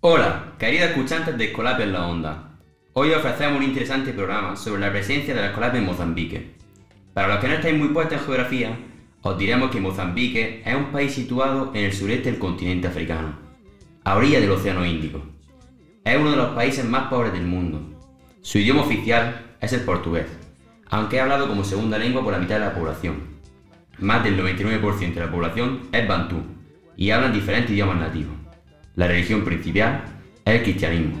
Hola, queridos escuchantes de Escolapio en la Onda. Hoy ofrecemos un interesante programa sobre la presencia de la Escolapio en Mozambique. Para los que no estáis muy puestos en geografía, os diremos que Mozambique es un país situado en el sureste del continente africano, a orilla del Océano Índico. Es uno de los países más pobres del mundo. Su idioma oficial es el portugués, aunque es hablado como segunda lengua por la mitad de la población. Más del 99% de la población es bantú y hablan diferentes idiomas nativos. La religión principal es el cristianismo.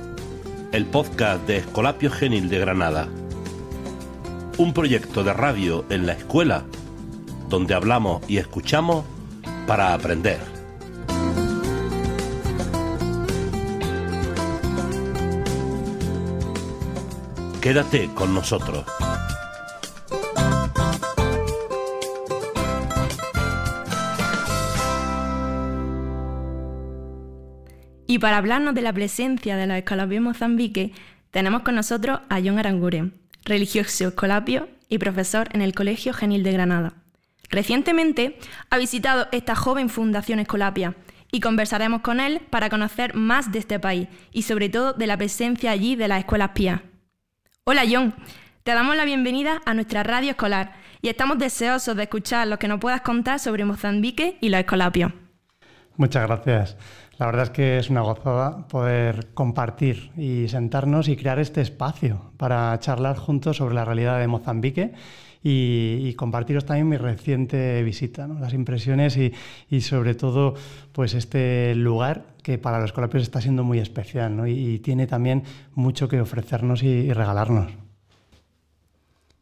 el podcast de Escolapio Genil de Granada. Un proyecto de radio en la escuela donde hablamos y escuchamos para aprender. Quédate con nosotros. Para hablarnos de la presencia de los escolapios en Mozambique, tenemos con nosotros a John Aranguren, religioso escolapio y profesor en el Colegio Genil de Granada. Recientemente ha visitado esta joven fundación escolapia y conversaremos con él para conocer más de este país y sobre todo de la presencia allí de las escuelas pías. Hola John, te damos la bienvenida a nuestra radio escolar y estamos deseosos de escuchar lo que nos puedas contar sobre Mozambique y los escolapios. Muchas gracias. La verdad es que es una gozada poder compartir y sentarnos y crear este espacio para charlar juntos sobre la realidad de Mozambique y, compartiros también mi reciente visita, las impresiones y, sobre todo pues este lugar que para los colapios está siendo muy especial y, tiene también mucho que ofrecernos y, regalarnos.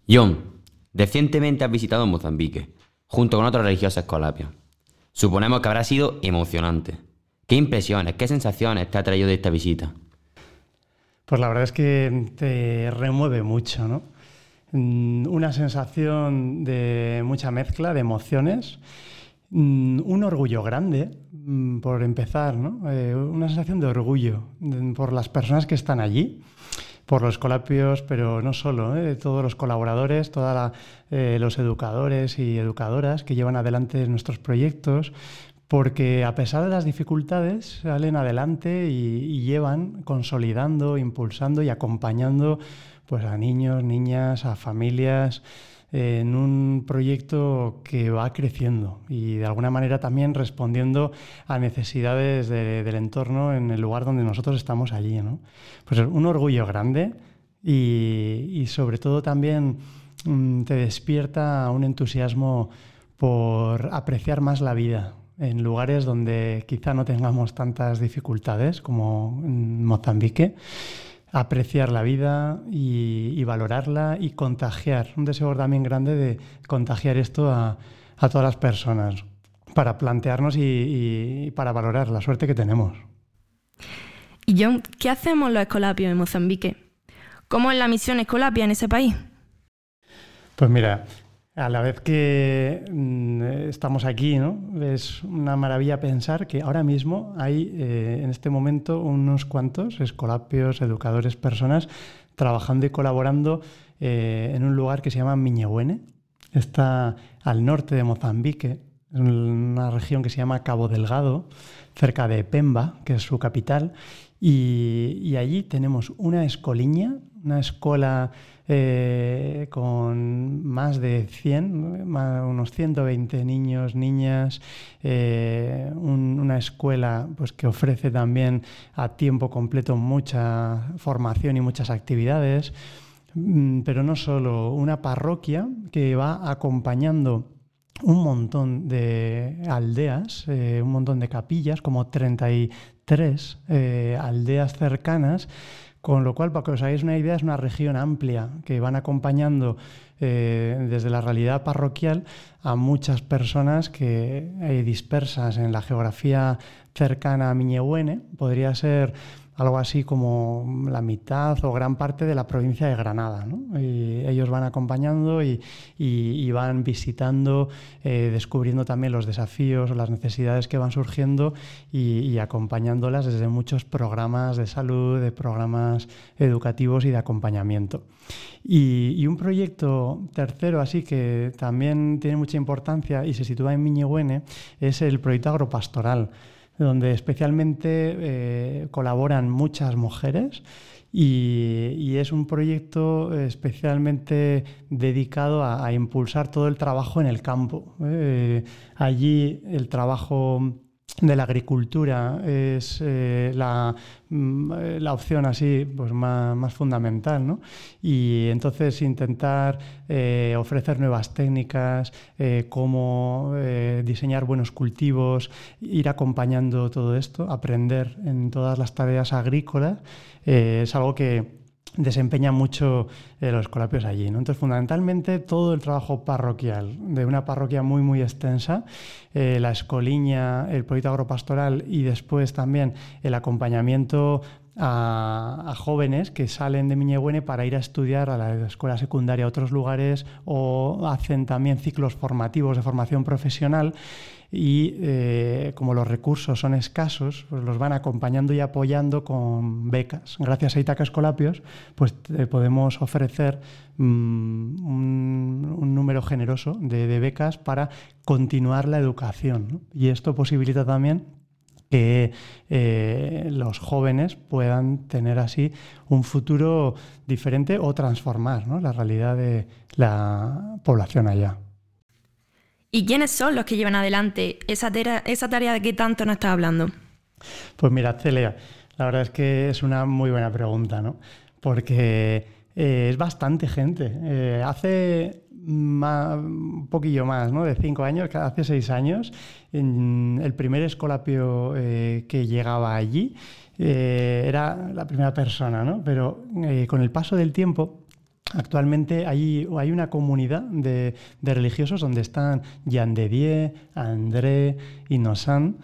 John, recientemente has visitado Mozambique junto con otros religiosos escolapios. Suponemos que habrá sido emocionante. ¿Qué impresiones, qué sensaciones te ha traído de esta visita? Pues la verdad es que te remueve mucho, ¿no? Mm, una sensación de mucha mezcla de emociones, mm, un orgullo grande, mm, por empezar, ¿no? Eh, una sensación de orgullo por las personas que están allí, por los colapios, pero no solo, ¿eh? todos los colaboradores, todos eh, los educadores y educadoras que llevan adelante nuestros proyectos, porque a pesar de las dificultades salen adelante y, llevan consolidando, impulsando y acompañando pues, a niños, niñas, a familias en un proyecto que va creciendo y de alguna manera también respondiendo a necesidades del entorno en el lugar donde nosotros estamos allí. ¿no? Pues un orgullo grande y, sobre todo también mm, te despierta un entusiasmo por apreciar más la vida, en lugares donde quizá no tengamos tantas dificultades como en Mozambique, apreciar la vida y, valorarla y contagiar, un deseo también grande de contagiar esto a, todas las personas para plantearnos y, para valorar la suerte que tenemos. Y John, ¿qué hacemos los escolapios en Mozambique? ¿Cómo es la misión escolapia en ese país? Pues mira, a la vez que mm, estamos aquí, ¿no? es una maravilla pensar que ahora mismo hay eh, en este momento unos cuantos escolapios, educadores, personas trabajando y colaborando eh, en un lugar que se llama Miñehuene. Está al norte de Mozambique, en una región que se llama Cabo Delgado, cerca de Pemba, que es su capital. Y, y allí tenemos una escoliña, una escuela eh, con más de 100, unos 120 niños, niñas, eh, una escuela pues, que ofrece también a tiempo completo mucha formación y muchas actividades. mm, pero no solo, una parroquia que va acompañando un montón de aldeas, eh, un montón de capillas, como 33 eh, aldeas cercanas, con lo cual, para que os hagáis una idea, es una región amplia que van acompañando eh, desde la realidad parroquial a muchas personas que dispersas en la geografía cercana a Miñehuene. Podría ser algo así como la mitad o gran parte de la provincia de Granada. Ellos van acompañando y, van visitando, eh, descubriendo también los desafíos las necesidades que van surgiendo y, acompañándolas desde muchos programas de salud, de programas educativos y de acompañamiento. Y, un proyecto tercero, así que también tiene mucha importancia y se sitúa en Miñehuene, es el proyecto agropastoral donde especialmente eh, colaboran muchas mujeres y, es un proyecto especialmente dedicado a, impulsar todo el trabajo en el campo. Eh, allí el trabajo de la agricultura es eh, mm, la, opción así pues más, fundamental ¿no? y entonces intentar eh, ofrecer nuevas técnicas eh, cómo diseñar buenos cultivos ir acompañando todo esto aprender en todas las tareas agrícolas es algo que desempeña mucho eh, los escolapios allí. Entonces, fundamentalmente, todo el trabajo parroquial, de una parroquia muy, muy extensa, eh, la escoliña, el proyecto agropastoral y después también el acompañamiento a, jóvenes que salen de Miñehuene para ir a estudiar a la escuela secundaria a otros lugares o hacen también ciclos formativos de formación profesional y eh, como los recursos son escasos, pues los van acompañando y apoyando con becas. Gracias a Itaca Escolapios, pues eh, podemos ofrecer mm, un, número generoso de, becas para continuar la educación. Y esto posibilita también que eh, los jóvenes puedan tener así un futuro diferente o transformar la realidad de la población allá. ¿Y quiénes son los que llevan adelante esa, esa tarea de que tanto nos está hablando? Pues mira, Celia, la verdad es que es una muy buena pregunta, ¿no? Porque eh, es bastante gente. Eh, hace un poquillo más, ¿no? De cinco años, hace seis años, el primer escolapio eh, que llegaba allí era la primera persona, ¿no? Pero con el paso del tiempo Actualmente hay, hay una comunidad de, religiosos donde están Jean de Die, André y Nosan.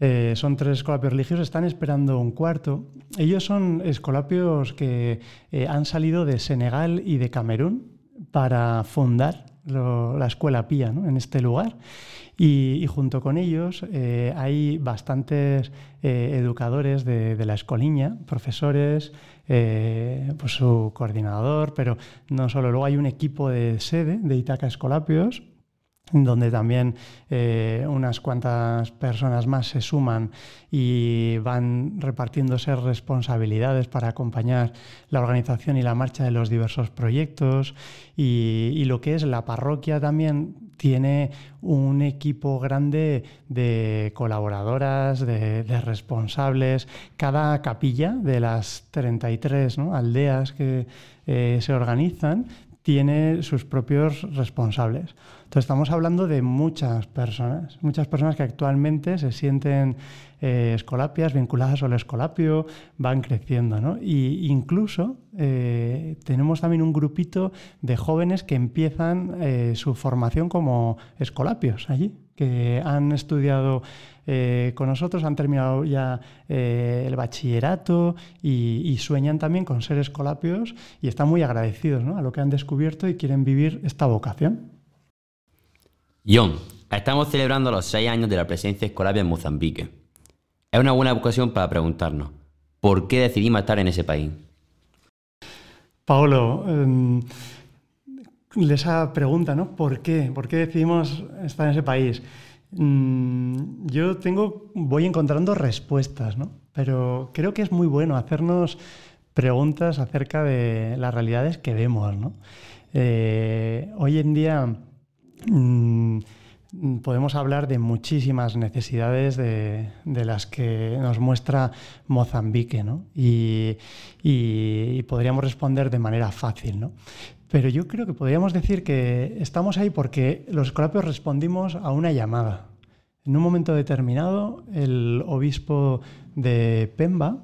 Eh, son tres escolapios religiosos, están esperando un cuarto. Ellos son escolapios que eh, han salido de Senegal y de Camerún para fundar la escuela pía en este lugar. Y, junto con ellos eh, hay bastantes educadores de, de, la escoliña, profesores, eh, pues su coordinador, pero no solo, luego hay un equipo de sede de Itaca Escolapios, donde también eh, unas cuantas personas más se suman y van repartiéndose responsabilidades para acompañar la organización y la marcha de los diversos proyectos y, lo que es la parroquia también tiene un equipo grande de colaboradoras, de, responsables. Cada capilla de las 33 aldeas que eh, se organizan tiene sus propios responsables. Entonces estamos hablando de muchas personas, muchas personas que actualmente se sienten eh, escolapias, vinculadas al escolapio, van creciendo. ¿no? Y incluso eh, tenemos también un grupito de jóvenes que empiezan eh, su formación como escolapios allí, que han estudiado con nosotros, han terminado ya el bachillerato y, sueñan también con ser escolapios y están muy agradecidos a lo que han descubierto y quieren vivir esta vocación. John, estamos celebrando los seis años de la presencia escolapia en Mozambique. Es una buena ocasión para preguntarnos, ¿por qué decidimos estar en ese país? Paolo, em, esa pregunta, ¿no? ¿Por qué? ¿Por qué decidimos estar en ese país? Mm, yo tengo, voy encontrando respuestas, ¿no? Pero creo que es muy bueno hacernos preguntas acerca de las realidades que vemos, ¿no? Eh, hoy en día mm, podemos hablar de muchísimas necesidades de, las que nos muestra Mozambique, ¿no? Y, podríamos responder de manera fácil, ¿no? Pero yo creo que podríamos decir que estamos ahí porque los escolapios respondimos a una llamada. En un momento determinado, el obispo de Pemba,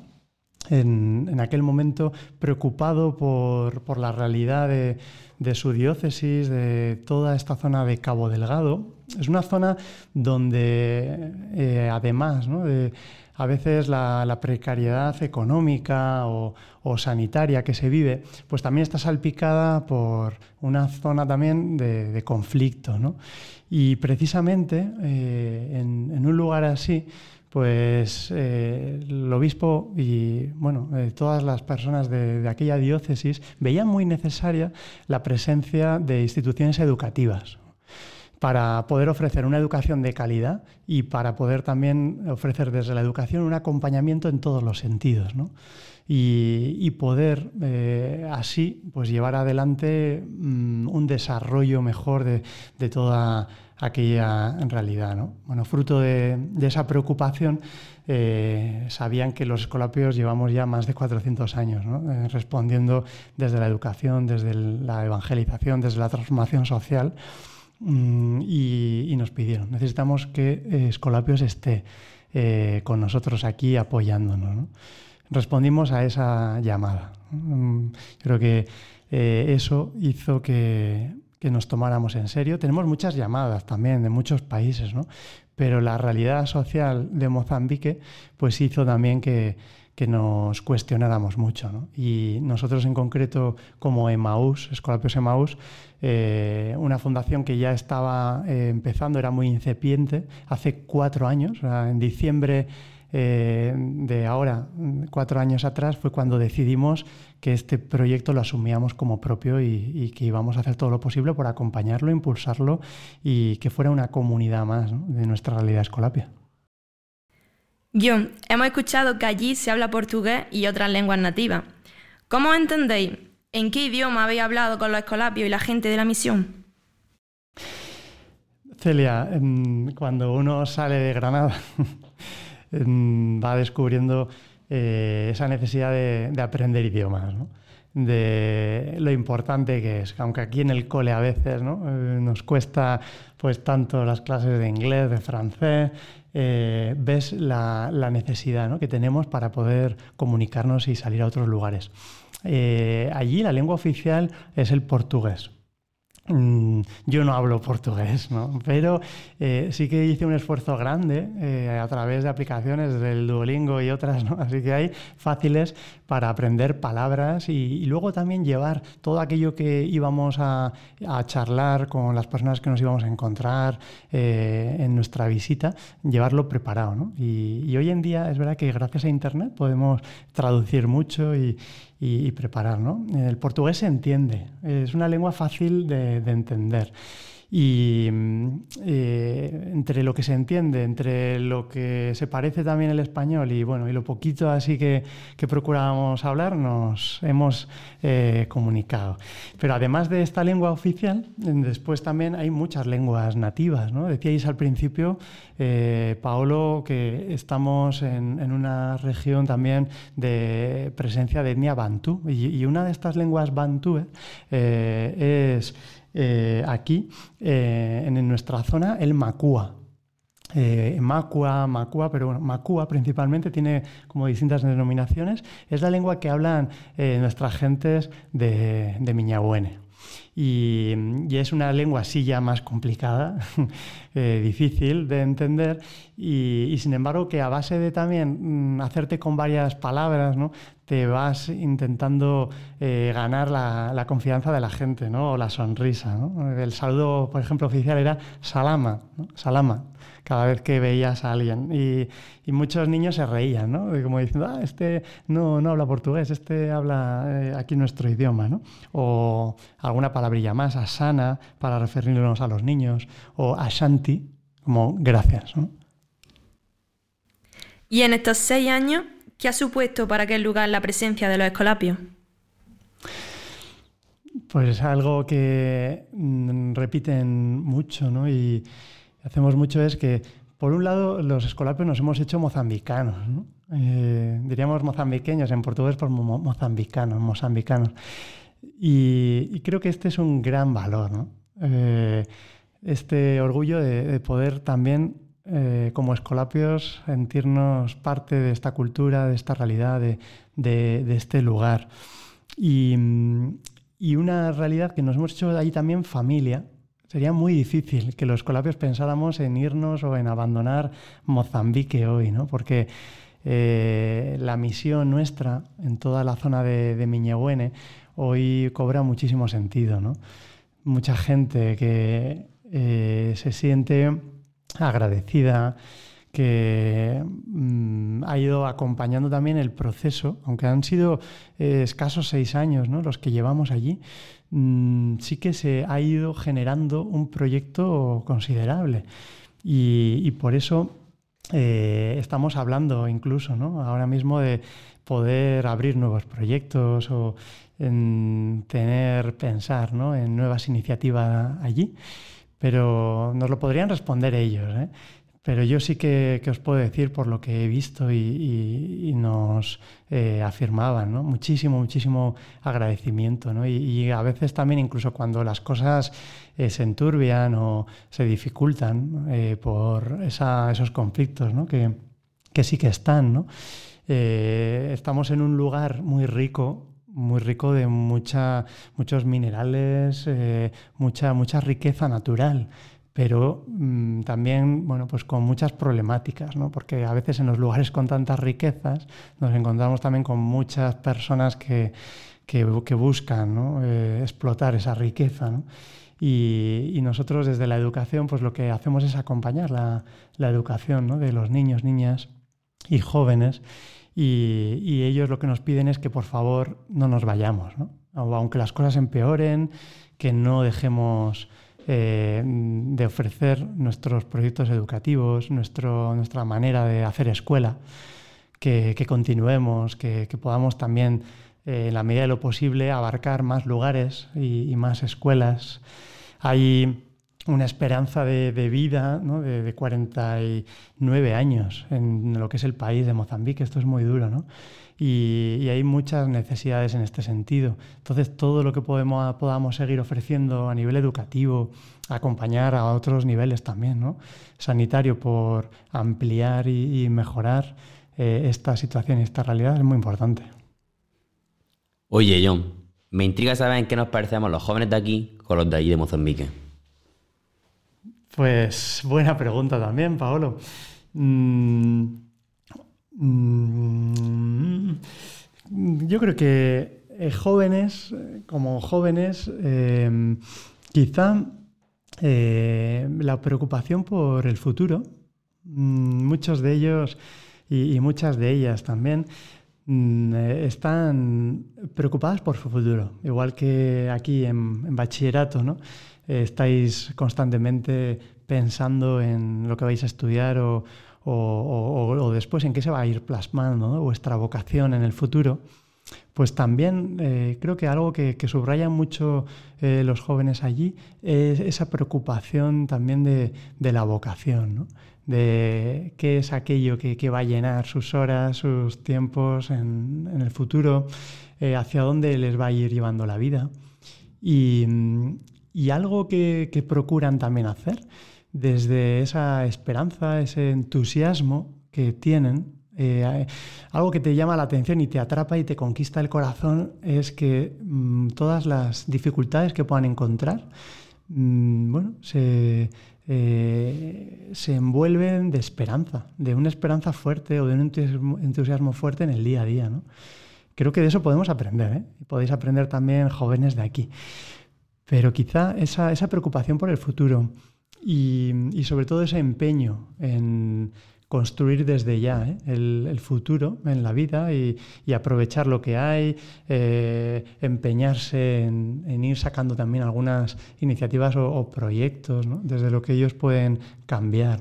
en, aquel momento preocupado por, la realidad de, su diócesis, de toda esta zona de Cabo Delgado. Es una zona donde, eh, además de a veces la, precariedad económica o, sanitaria que se vive, pues también está salpicada por una zona también de, conflicto. Y precisamente eh, en un lugar así, pues eh, el obispo y bueno, eh, todas las personas de, aquella diócesis veían muy necesaria la presencia de instituciones educativas para poder ofrecer una educación de calidad y para poder también ofrecer desde la educación un acompañamiento en todos los sentidos. Y, poder eh, así pues llevar adelante mm, un desarrollo mejor de, de toda aquella realidad. ¿no? Bueno, fruto de, esa preocupación, eh, sabían que los escolapios llevamos ya más de 400 años, eh, respondiendo desde la educación, desde la evangelización, desde la transformación social, mm, y, nos pidieron, necesitamos que eh, Escolapios esté con nosotros aquí apoyándonos. Respondimos a esa llamada. Mm, creo que eso hizo que que nos tomáramos en serio. Tenemos muchas llamadas también de muchos países, ¿no? Pero la realidad social de Mozambique pues hizo también que, nos cuestionáramos mucho. Y nosotros en concreto como Emaús, Escolapios Emaús, eh, una fundación que ya estaba eh, empezando, era muy incipiente, hace cuatro años, en diciembre eh, de ahora, cuatro años atrás, fue cuando decidimos que este proyecto lo asumíamos como propio y, que íbamos a hacer todo lo posible por acompañarlo, impulsarlo y que fuera una comunidad más de nuestra realidad escolapia. John, hemos escuchado que allí se habla portugués y otras lenguas nativas. ¿Cómo entendéis? ¿En qué idioma habéis hablado con los escolapios y la gente de la misión? Celia, cuando uno sale de Granada va descubriendo eh, esa necesidad de, aprender idiomas, de lo importante que es, aunque aquí en el cole a veces eh, nos cuesta pues tanto las clases de inglés, de francés, eh, ves la, necesidad que tenemos para poder comunicarnos y salir a otros lugares. allí la lengua oficial es el portugués. Mm, yo no hablo portugués, ¿no? pero eh, sí que hice un esfuerzo grande eh, a través de aplicaciones del Duolingo y otras, ¿no? así que hay fáciles para aprender palabras y, luego también llevar todo aquello que íbamos a, charlar con las personas que nos íbamos a encontrar eh, en nuestra visita, llevarlo preparado. ¿no? Y, hoy en día es verdad que gracias a Internet podemos traducir mucho y, y, preparar. ¿no? El portugués se entiende, es una lengua fácil de, de entender. Y eh, entre lo que se entiende, entre lo que se parece también el español y bueno, y lo poquito así que, que procurábamos hablar, nos hemos eh, comunicado. Pero además de esta lengua oficial, después también hay muchas lenguas nativas. ¿no? Decíais al principio, eh, Paolo, que estamos en, en, una región también de presencia de etnia bantú. Y, y una de estas lenguas bantú es eh, aquí, eh, en nuestra zona, el Macua. Eh, Macua, Macua, pero bueno, Macua principalmente tiene como distintas denominaciones. Es la lengua que hablan nuestras gentes de, de Miñabuene. Y, es una lengua así ya más complicada, difícil de entender y, sin embargo que a base de también mm, hacerte con varias palabras, ¿no? Te vas intentando eh, ganar la, confianza de la gente, ¿no? O la sonrisa. El saludo, por ejemplo, oficial era salama, salama, cada vez que veías a alguien. Y, muchos niños se reían, ¿no? Como diciendo, ah, este no, no habla portugués, este habla eh, aquí nuestro idioma, ¿no? O alguna palabrilla más, asana, para referirnos a los niños, o ashanti, como gracias, ¿no? Y en estos seis años, ¿Qué ha supuesto para aquel lugar la presencia de los escolapios? Pues es algo que mm, repiten mucho, ¿no? Y, hacemos mucho es que, por un lado, los escolapios nos hemos hecho mozambicanos, eh, diríamos mozambiqueños, en portugués por mozambicanos, mozambicanos. Y, creo que este es un gran valor, ¿no? Eh, este orgullo de, poder también, eh, como escolapios, sentirnos parte de esta cultura, de esta realidad, de, este lugar. Y, una realidad que nos hemos hecho ahí también familia. Sería muy difícil que los escolapios pensáramos en irnos o en abandonar Mozambique hoy, ¿no? Porque eh, la misión nuestra en toda la zona de, de Miñehuene hoy cobra muchísimo sentido. ¿no? Mucha gente que eh, se siente agradecida, que mm, ha ido acompañando también el proceso, aunque han sido eh, escasos seis años ¿no? los que llevamos allí, mm, sí que se ha ido generando un proyecto considerable. Y, por eso eh, estamos hablando incluso ¿no? ahora mismo de poder abrir nuevos proyectos o en tener, pensar ¿no? en nuevas iniciativas allí, pero nos lo podrían responder ellos. ¿eh? Pero yo sí que, os puedo decir por lo que he visto y, nos eh, afirmaban, ¿no? muchísimo, muchísimo agradecimiento. ¿no? Y, a veces también incluso cuando las cosas eh, se enturbian o se dificultan eh, por esos conflictos ¿no? que, que, sí que están. ¿no? estamos en un lugar muy rico muy rico de mucha, muchos minerales, eh, mucha, mucha riqueza natural, pero mm, también bueno, pues con muchas problemáticas, ¿no? porque a veces en los lugares con tantas riquezas nos encontramos también con muchas personas que, que, buscan ¿no? Eh, explotar esa riqueza. ¿no? Y, y, nosotros desde la educación pues lo que hacemos es acompañar la, la educación de los niños, niñas y jóvenes y, ellos lo que nos piden es que por favor no nos vayamos, aunque las cosas empeoren, que no dejemos eh, de ofrecer nuestros proyectos educativos, nuestra manera de hacer escuela, que, continuemos, que, podamos también, eh, en la medida de lo posible, abarcar más lugares y, más escuelas. Una esperanza de, vida ¿no? de, 49 años en lo que es el país de Mozambique. Esto es muy duro, ¿no? Y, hay muchas necesidades en este sentido. Entonces, todo lo que podamos seguir ofreciendo a nivel educativo, acompañar a otros niveles también, ¿no? Sanitario, por ampliar y, mejorar eh, esta situación y esta realidad es muy importante. Oye, John, me intriga saber en qué nos parecemos los jóvenes de aquí con los de allí de Mozambique. Pues buena pregunta también, Paolo. Mm, mm, yo creo que eh, jóvenes, como jóvenes, eh, quizá eh, la preocupación por el futuro, mm, muchos de ellos y, muchas de ellas también, están preocupadas por su futuro, igual que aquí en, en bachillerato, ¿no? Estáis constantemente pensando en lo que vais a estudiar o, después en qué se va a ir plasmando vuestra vocación en el futuro, pues también eh, creo que algo que, subrayan mucho eh, los jóvenes allí es esa preocupación también de, la vocación, de qué es aquello que, va a llenar sus horas, sus tiempos en, el futuro, eh, hacia dónde les va a ir llevando la vida. Y, y algo que, procuran también hacer desde esa esperanza, ese entusiasmo que tienen, eh, algo que te llama la atención y te atrapa y te conquista el corazón es que mm, todas las dificultades que puedan encontrar, mm, bueno, se, eh, se envuelven de esperanza, de una esperanza fuerte o de un entusiasmo, fuerte en el día a día. Creo que de eso podemos aprender, ¿eh? y podéis aprender también jóvenes de aquí. Pero quizá esa, preocupación por el futuro y, sobre todo ese empeño en construir desde ya ¿eh? el, futuro en la vida y, aprovechar lo que hay, eh, empeñarse en, ir sacando también algunas iniciativas o, proyectos desde lo que ellos pueden cambiar.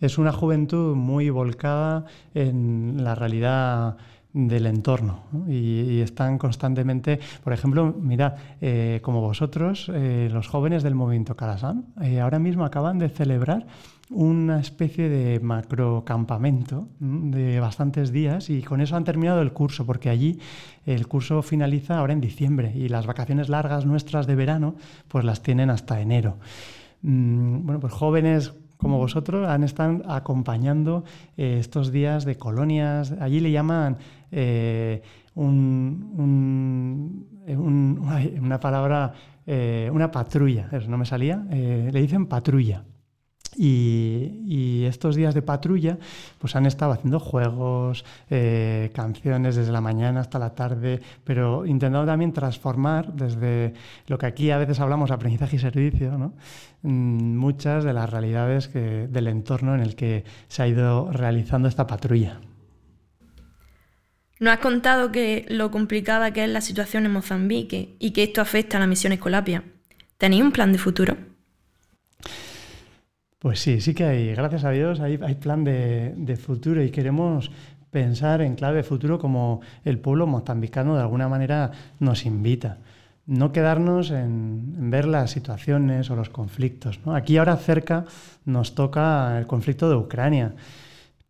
Es una juventud muy volcada en la realidad del entorno y, están constantemente, por ejemplo, mira, eh, como vosotros, eh, los jóvenes del movimiento Carasán, eh, ahora mismo acaban de celebrar una especie de macrocampamento de bastantes días y con eso han terminado el curso, porque allí el curso finaliza ahora en diciembre y las vacaciones largas nuestras de verano pues las tienen hasta enero. Mm, bueno, pues jóvenes como vosotros han estado acompañando eh, estos días de colonias. Allí le llaman eh, una palabra, eh, una patrulla, no me salía, le dicen patrulla. Y, estos días de patrulla pues han estado haciendo juegos, eh, canciones desde la mañana hasta la tarde, pero intentando también transformar desde lo que aquí a veces hablamos aprendizaje y servicio. Mm, muchas de las realidades del entorno en el que se ha ido realizando esta patrulla. Nos has contado que lo complicada que es la situación en Mozambique y que esto afecta a la misión Escolapia. ¿Tenéis un plan de futuro? Pues sí, sí que hay, gracias a Dios, hay, plan de, futuro y queremos pensar en clave futuro como el pueblo mozambicano de alguna manera nos invita. No quedarnos en, ver las situaciones o los conflictos. Aquí ahora cerca nos toca el conflicto de Ucrania,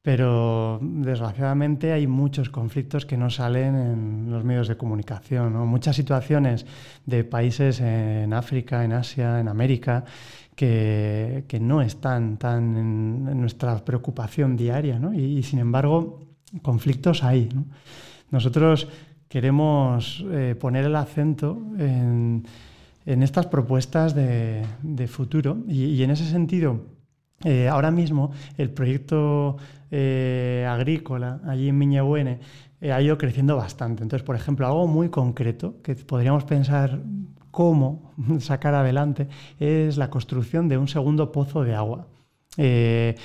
pero desgraciadamente hay muchos conflictos que no salen en los medios de comunicación. Muchas situaciones de países en África, en Asia, en América que, no están tan en, nuestra preocupación diaria, ¿no? y, sin embargo conflictos hay. Nosotros queremos eh, poner el acento en, estas propuestas de, futuro y, en ese sentido, eh, ahora mismo el proyecto eh, agrícola allí en Miñehuene ha ido creciendo bastante. Entonces, por ejemplo, algo muy concreto que podríamos pensar cómo sacar adelante es la construcción de un segundo pozo de agua. Eh,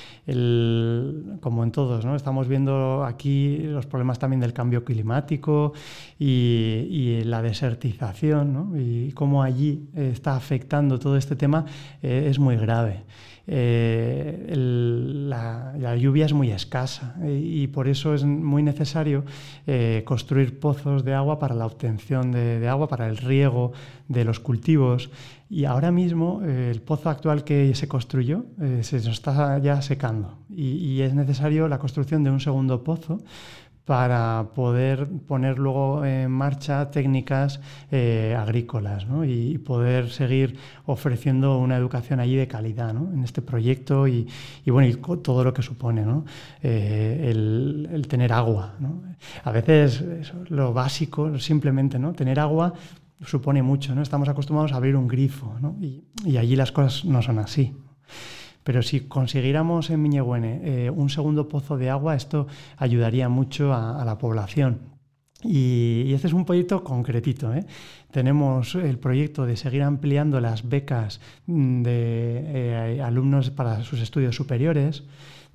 como en todos, ¿no? estamos viendo aquí los problemas también del cambio climático y, la desertización y cómo allí está afectando todo este tema eh, es muy grave. Eh, la, lluvia es muy escasa y, por eso es muy necesario eh, construir pozos de agua para la obtención de, agua, para el riego de los cultivos. Y ahora mismo eh, el pozo actual que se construyó se nos está ya secando y es necesario la construcción de un segundo pozo para poder poner luego en marcha técnicas eh, agrícolas y, poder seguir ofreciendo una educación allí de calidad en este proyecto y, bueno, todo lo que supone eh, el, tener agua. A veces lo básico, simplemente ¿no? tener agua supone mucho, ¿no? estamos acostumbrados a abrir un grifo y allí las cosas no son así. Pero si consiguiéramos en Miñehuene eh, un segundo pozo de agua, esto ayudaría mucho a, la población. Y, este es un proyecto concretito. ¿eh? Tenemos el proyecto de seguir ampliando las becas mm, de eh, alumnos para sus estudios superiores.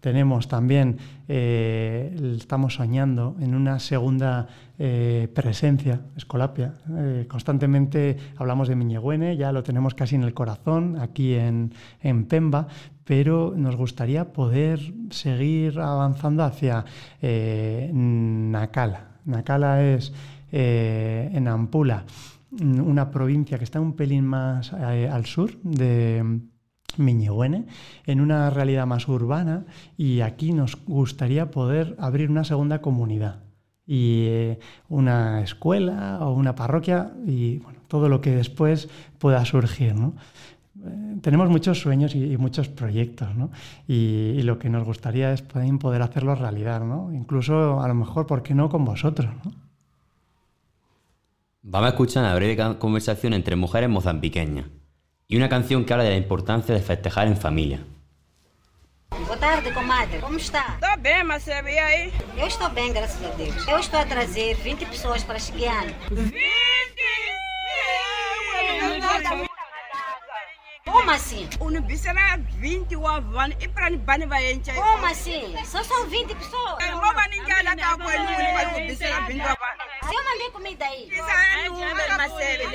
Tenemos también, estamos soñando en una segunda presencia, Escolapia. constantemente hablamos de Miñehuene, ya lo tenemos casi en el corazón, aquí en, en Pemba, pero nos gustaría poder seguir avanzando hacia eh, Nacala. Nacala es eh, en Ampula, una provincia que está un pelín más eh, al sur de Miñehuene, en una realidad más urbana, y aquí nos gustaría poder abrir una segunda comunidad y una escuela o una parroquia y todo lo que después pueda surgir. ¿no? tenemos muchos sueños y, muchos proyectos, ¿no? Y, lo que nos gustaría es poder hacerlos realidad, ¿no? Incluso, a lo mejor, ¿por qué no con vosotros. Vamos a escuchar una breve conversación entre mujeres mozambiqueñas y una canción que habla de la importancia de festejar en familia. Boa tarde, comadre. Como está? Tô bem, Marcelo. E aí? Eu estou bem, graças a Deus. Eu estou a trazer 20 pessoas para Chiquiano. 20? Como assim? Unibisera 20 wa van e pra ni bani va yencha. Como assim? Só são 20 pessoas. É, ngoma ninguém lá tá com ele, vai unibisera 20 wa van. Se eu mandei comida aí. Isso é número, mas é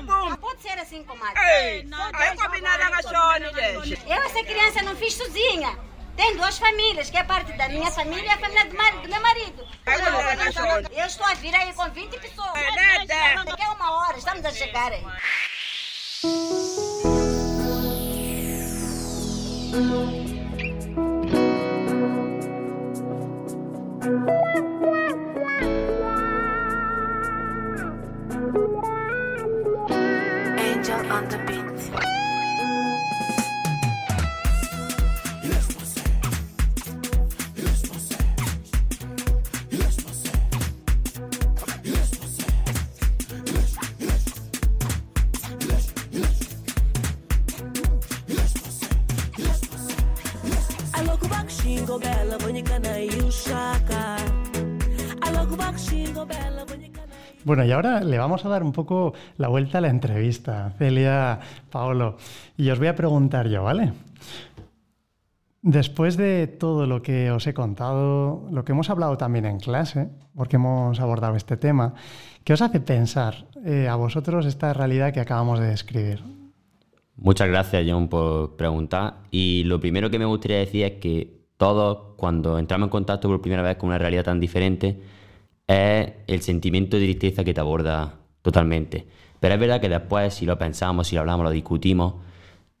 Não pode ser assim, comadre. Ei, aí combinada com a Shone, gente. Eu, essa criança, não fiz sozinha. Tem duas famílias, que é parte da minha família e a família do, marido, do meu marido. Eu estou a vir aí com 20 pessoas. Daqui a uma hora, estamos a chegar aí. Thank you. Y ahora le vamos a dar un poco la vuelta a la entrevista, Celia, Paolo. Y os voy a preguntar yo, ¿vale? Después de todo lo que os he contado, lo que hemos hablado también en clase, porque hemos abordado este tema, ¿qué os hace pensar eh, a vosotros esta realidad que acabamos de describir? Muchas gracias, John, por preguntar. Y lo primero que me gustaría decir es que todos, cuando entramos en contacto por primera vez con una realidad tan diferente, es el sentimiento de tristeza que te aborda totalmente. Pero es verdad que después, si lo pensamos, si lo hablamos, lo discutimos,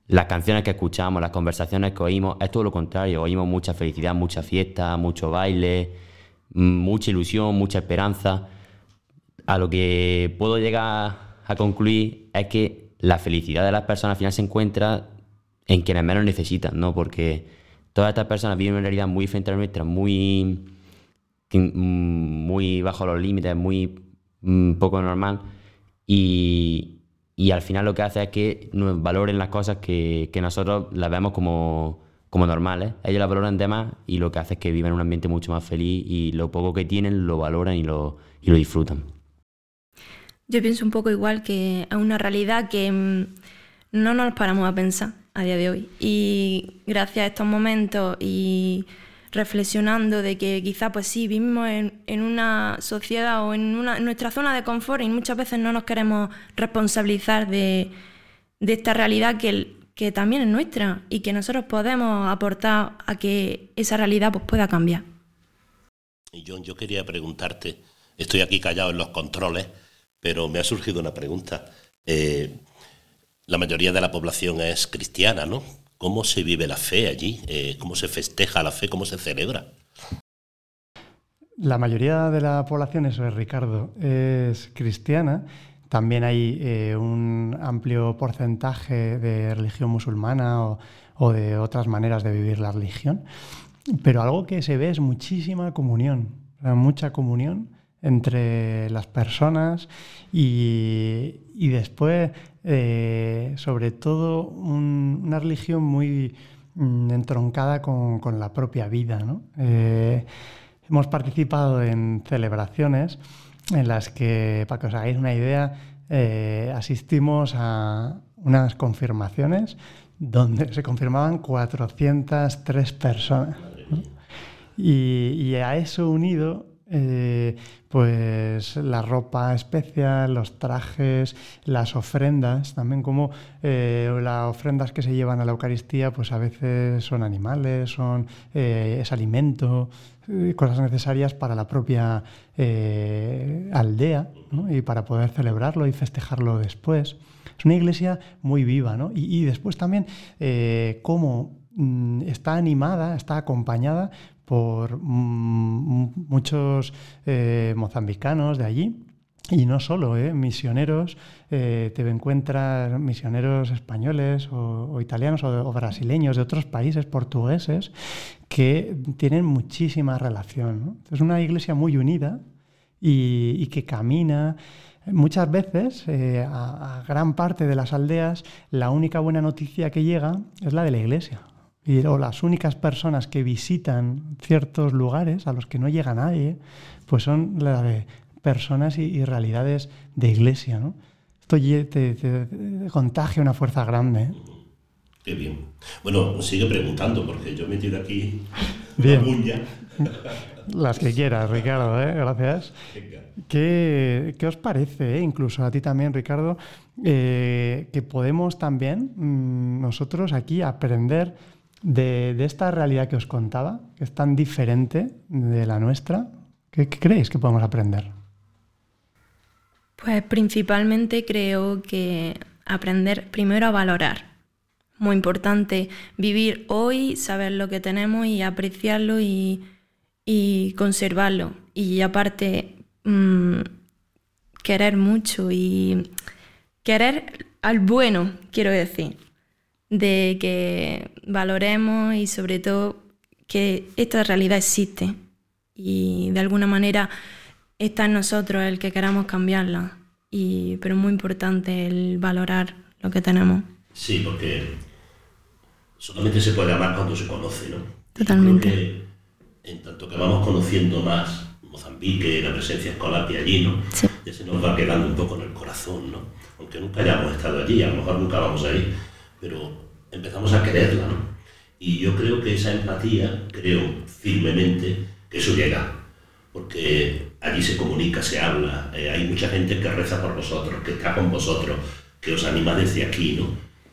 las canciones que escuchamos, las conversaciones que oímos, es todo lo contrario. Oímos mucha felicidad, mucha fiesta, mucho baile, mm, mucha ilusión, mucha esperanza. A lo que puedo llegar a concluir es que la felicidad de las personas al final se encuentra en quienes menos necesitan, ¿no? Porque todas estas personas viven una realidad muy diferente a nuestra, muy, muy bajo los límites, muy mm, poco normal. Y, y al final lo que hace es que nos valoren las cosas que, que nosotros las vemos como, como normales. Ellos las valoran de más y lo que hace es que viven en un ambiente mucho más feliz y lo poco que tienen lo valoran y lo, y lo disfrutan. Yo pienso un poco igual que es una realidad que mm, no nos paramos a pensar a día de hoy. Y gracias a estos momentos y reflexionando de que quizá pues sí, vivimos en, en una sociedad o en, una, nuestra zona de confort y muchas veces no nos queremos responsabilizar de, de esta realidad que, que también es nuestra y que nosotros podemos aportar a que esa realidad pues, pueda cambiar. Y John, yo quería preguntarte, estoy aquí callado en los controles, pero me ha surgido una pregunta. Eh, la mayoría de la población es cristiana, ¿no? ¿Cómo se vive la fe allí? Eh, ¿Cómo se festeja la fe? ¿Cómo se celebra? La mayoría de la población, eso es Ricardo, es cristiana. También hay eh, un amplio porcentaje de religión musulmana o, o de otras maneras de vivir la religión. Pero algo que se ve es muchísima comunión, mucha comunión entre las personas y, y después, eh, sobre todo, un- una religión muy mm, entroncada con, con la propia vida. ¿no? Eh, hemos participado en celebraciones en las que, para que os hagáis una idea, eh, asistimos a unas confirmaciones donde se confirmaban 403 personas. Y, y a eso unido, eh, pues la ropa especial, los trajes, las ofrendas, también como eh, las ofrendas que se llevan a la Eucaristía, pues a veces son animales, son eh, es alimento, cosas necesarias para la propia aldea y para poder celebrarlo y festejarlo después. Es una iglesia muy viva, ¿no? Y, y después también cómo mm, está animada, está acompañada por mm, muchos eh, mozambicanos de allí. Y no solo, ¿eh? misioneros, eh, te encuentras misioneros españoles o, italianos o, brasileños de otros países, portugueses, que tienen muchísima relación. Es una iglesia muy unida y, que camina. Muchas veces, a gran parte de las aldeas, la única buena noticia que llega es la de la iglesia. Y, o las únicas personas que visitan ciertos lugares a los que no llega nadie, pues son la de personas y, y realidades de iglesia. ¿no? Esto te, te- te contagia una fuerza grande. ¿eh? Qué bien. Bueno, sigue preguntando, porque yo me tiro aquí Bien. Las que quieras, Ricardo, ¿eh? gracias. ¿Qué, qué os parece, eh? incluso a ti también, Ricardo, eh, que podemos también mm, nosotros aquí aprender de, de esta realidad que os contaba, que es tan diferente de la nuestra, ¿qué, creéis que podemos aprender? Pues principalmente creo que aprender primero a valorar. Muy importante vivir hoy, saber lo que tenemos y apreciarlo y, y conservarlo. Y aparte, mm, querer mucho y querer al bueno, quiero decir. De que valoremos y sobre todo que esta realidad existe. Y de alguna manera está en nosotros el que queramos cambiarla. Y, pero es muy importante el valorar lo que tenemos. Sí, porque solamente se puede amar cuando se conoce, ¿no? Totalmente. Creo que en tanto que vamos conociendo más Mozambique, la presencia escolapia allí, ¿no? Sí. Ya se nos va quedando un poco en el corazón, ¿no? Aunque nunca hayamos estado allí, a lo mejor nunca vamos ahí, pero empezamos a quererla, ¿no? Y yo creo que esa empatía, creo firmemente que eso llega, porque allí se comunica, se habla, eh, hay mucha gente que reza por vosotros, que está con vosotros, que os anima desde aquí, ¿no?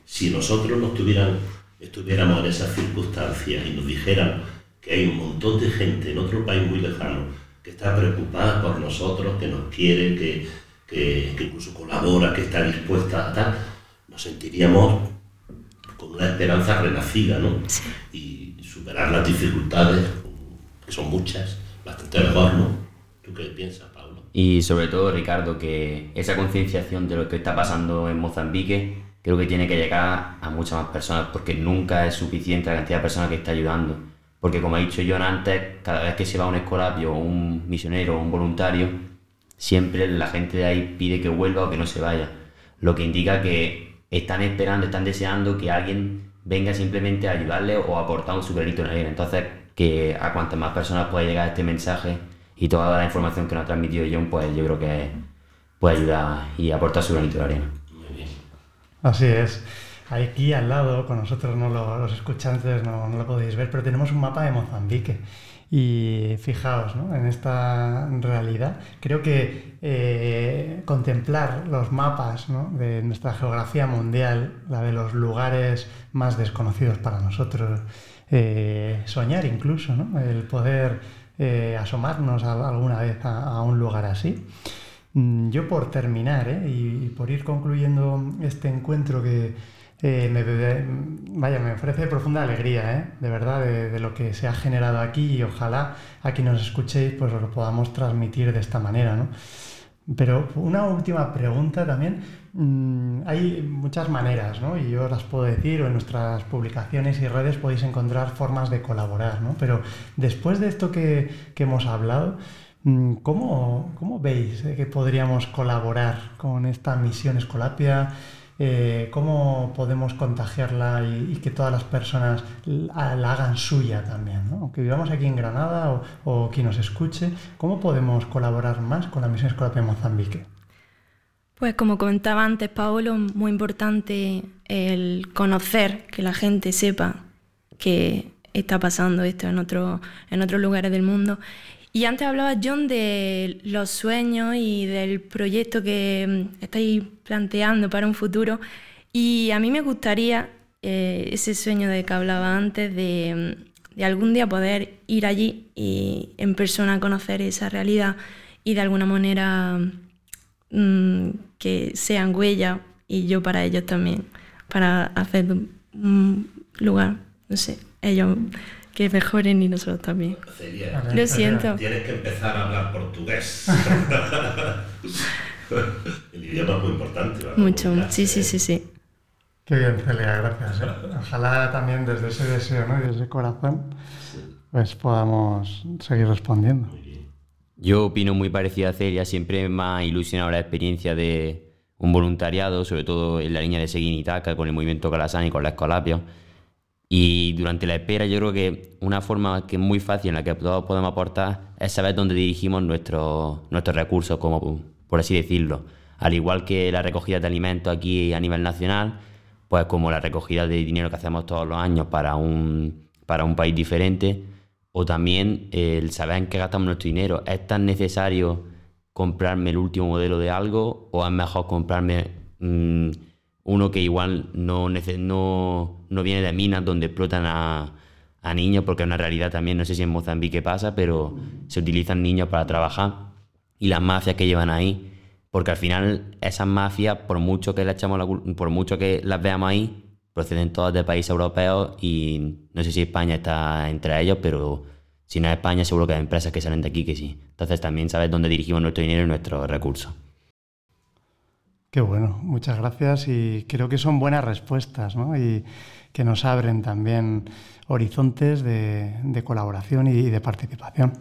Si nosotros no estuvieran, estuviéramos en esas circunstancias y nos dijeran que hay un montón de gente en otro país muy lejano que está preocupada por nosotros, que nos quiere, que, que, que incluso colabora, que está dispuesta a tal, nos sentiríamos con una esperanza renacida, ¿no? Y superar las dificultades, que son muchas, bastante mejor, ¿no? ¿Tú qué piensas, Pablo? Y sobre todo, Ricardo, que esa concienciación de lo que está pasando en Mozambique creo que tiene que llegar a muchas más personas porque nunca es suficiente la cantidad de personas que está ayudando. Porque como ha dicho John antes, cada vez que se va un escolapio, un misionero o un voluntario, siempre la gente de ahí pide que vuelva o que no se vaya. Lo que indica que están esperando, están deseando que alguien venga simplemente a ayudarle o a aportar un su granito de arena. Entonces, que a cuantas más personas pueda llegar este mensaje y toda la información que nos ha transmitido John, pues yo creo que puede ayudar y aportar su granito de arena. Muy bien. Así es. Aquí al lado, con nosotros no lo- los escuchantes no, no lo podéis ver, pero tenemos un mapa de Mozambique. Y fijaos ¿no? en esta realidad. Creo que eh, contemplar los mapas de nuestra geografía mundial, la de los lugares más desconocidos para nosotros, eh, soñar incluso, ¿no? el poder eh, asomarnos alguna vez a- un lugar así. Mm, Yo por terminar y por ir concluyendo este encuentro que eh, me, vaya, me ofrece profunda alegría, ¿eh? de verdad, de, lo que se ha generado aquí y ojalá a quien nos escuchéis pues os lo podamos transmitir de esta manera. ¿no? Pero una última pregunta también. Mm, hay muchas maneras, ¿no? Y yo las puedo decir, o en nuestras publicaciones y redes podéis encontrar formas de colaborar, ¿no? Pero después de esto que, hemos hablado, mm, ¿cómo, cómo veis eh, que podríamos colaborar con esta misión Escolapia? Eh, ¿Cómo podemos contagiarla y, que todas las personas la, hagan suya también? ¿no? Aunque vivamos aquí en Granada o, o quien nos escuche, ¿cómo podemos colaborar más con la misión Escolapia en Mozambique? Pues como comentaba antes Paolo, muy importante el conocer, que la gente sepa que está pasando esto en, en otros lugares del mundo. Y antes hablaba John de los sueños y del proyecto que mm, estáis planteando para un futuro. Y a mí me gustaría eh, ese sueño de que hablaba antes de, mm, de algún día poder ir allí y en persona conocer esa realidad y de alguna manera mm, que sean huella y yo para ellos también, para hacer un lugar, no sé, ellos que mejoren y nosotros también. Celia, Lo siento. tienes que empezar a hablar portugués. El idioma es muy importante. Mucho, sí, sí, sí, sí. Qué bien, Celia, gracias. ¿eh? Ojalá también desde ese deseo ¿no? y desde ese corazón pues podamos seguir respondiendo. Yo opino muy parecido a Celia, siempre me ha ilusionado la experiencia de un voluntariado, sobre todo en la línea de Seguinitaca, con el movimiento Calasán y con la Escolapia. Y durante la espera yo creo que una forma que es muy fácil en la que todos podemos aportar es saber dónde dirigimos nuestros, nuestros recursos, como por así decirlo. Al igual que la recogida de alimentos aquí a nivel nacional, pues como la recogida de dinero que hacemos todos los años para un, para un país diferente, o también el saber en qué gastamos nuestro dinero. ¿Es tan necesario comprarme el último modelo de algo o es mejor comprarme mm, uno que igual no, no, no viene de minas donde explotan a, niños, porque es una realidad también, no sé si en Mozambique pasa, pero se utilizan niños para trabajar y las mafias que llevan ahí, porque al final esas mafias, por mucho que le echamos la por mucho que las veamos ahí, proceden todas de países europeos y no sé si España está entre ellos, pero si no es España seguro que hay empresas que salen de aquí que sí. Entonces también sabes dónde dirigimos nuestro dinero y nuestros recursos. Qué bueno, muchas gracias y creo que son buenas respuestas ¿no? y que nos abren también horizontes de, colaboración y de participación.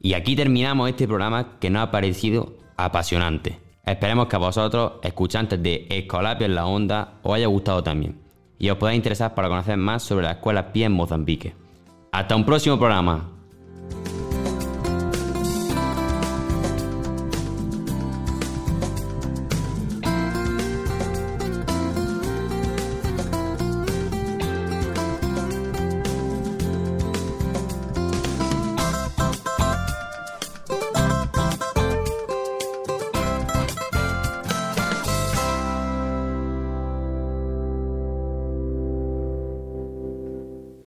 Y aquí terminamos este programa que nos ha parecido apasionante. Esperemos que a vosotros, escuchantes de Escolapio en la Onda, os haya gustado también y os podáis interesar para conocer más sobre la escuela PIE en Mozambique. Hasta un próximo programa.